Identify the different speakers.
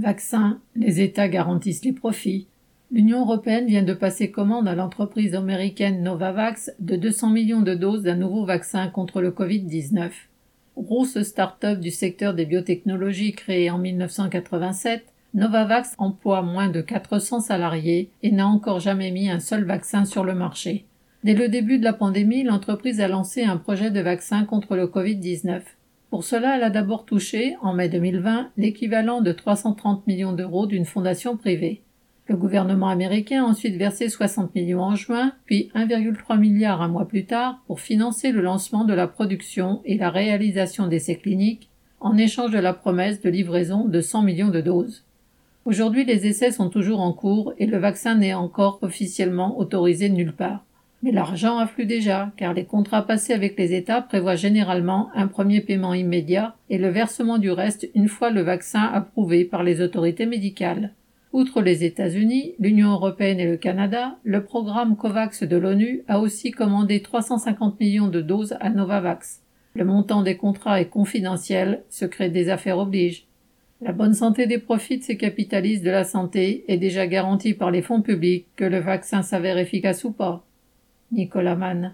Speaker 1: Vaccins, les États garantissent les profits. L'Union européenne vient de passer commande à l'entreprise américaine Novavax de 200 millions de doses d'un nouveau vaccin contre le Covid-19. Grosse start-up du secteur des biotechnologies créée en 1987, Novavax emploie moins de 400 salariés et n'a encore jamais mis un seul vaccin sur le marché. Dès le début de la pandémie, l'entreprise a lancé un projet de vaccin contre le Covid-19. Pour cela, elle a d'abord touché, en mai 2020, l'équivalent de 330 millions d'euros d'une fondation privée. Le gouvernement américain a ensuite versé 60 millions en juin, puis 1,3 milliard un mois plus tard pour financer le lancement de la production et la réalisation d'essais cliniques en échange de la promesse de livraison de 100 millions de doses. Aujourd'hui, les essais sont toujours en cours et le vaccin n'est encore officiellement autorisé nulle part. Mais l'argent afflue déjà, car les contrats passés avec les États prévoient généralement un premier paiement immédiat et le versement du reste une fois le vaccin approuvé par les autorités médicales. Outre les États-Unis, l'Union européenne et le Canada, le programme COVAX de l'ONU a aussi commandé 350 millions de doses à Novavax. Le montant des contrats est confidentiel, secret des affaires oblige. La bonne santé des profits de ces capitalistes de la santé est déjà garantie par les fonds publics, que le vaccin s'avère efficace ou pas. Nicolas Mann.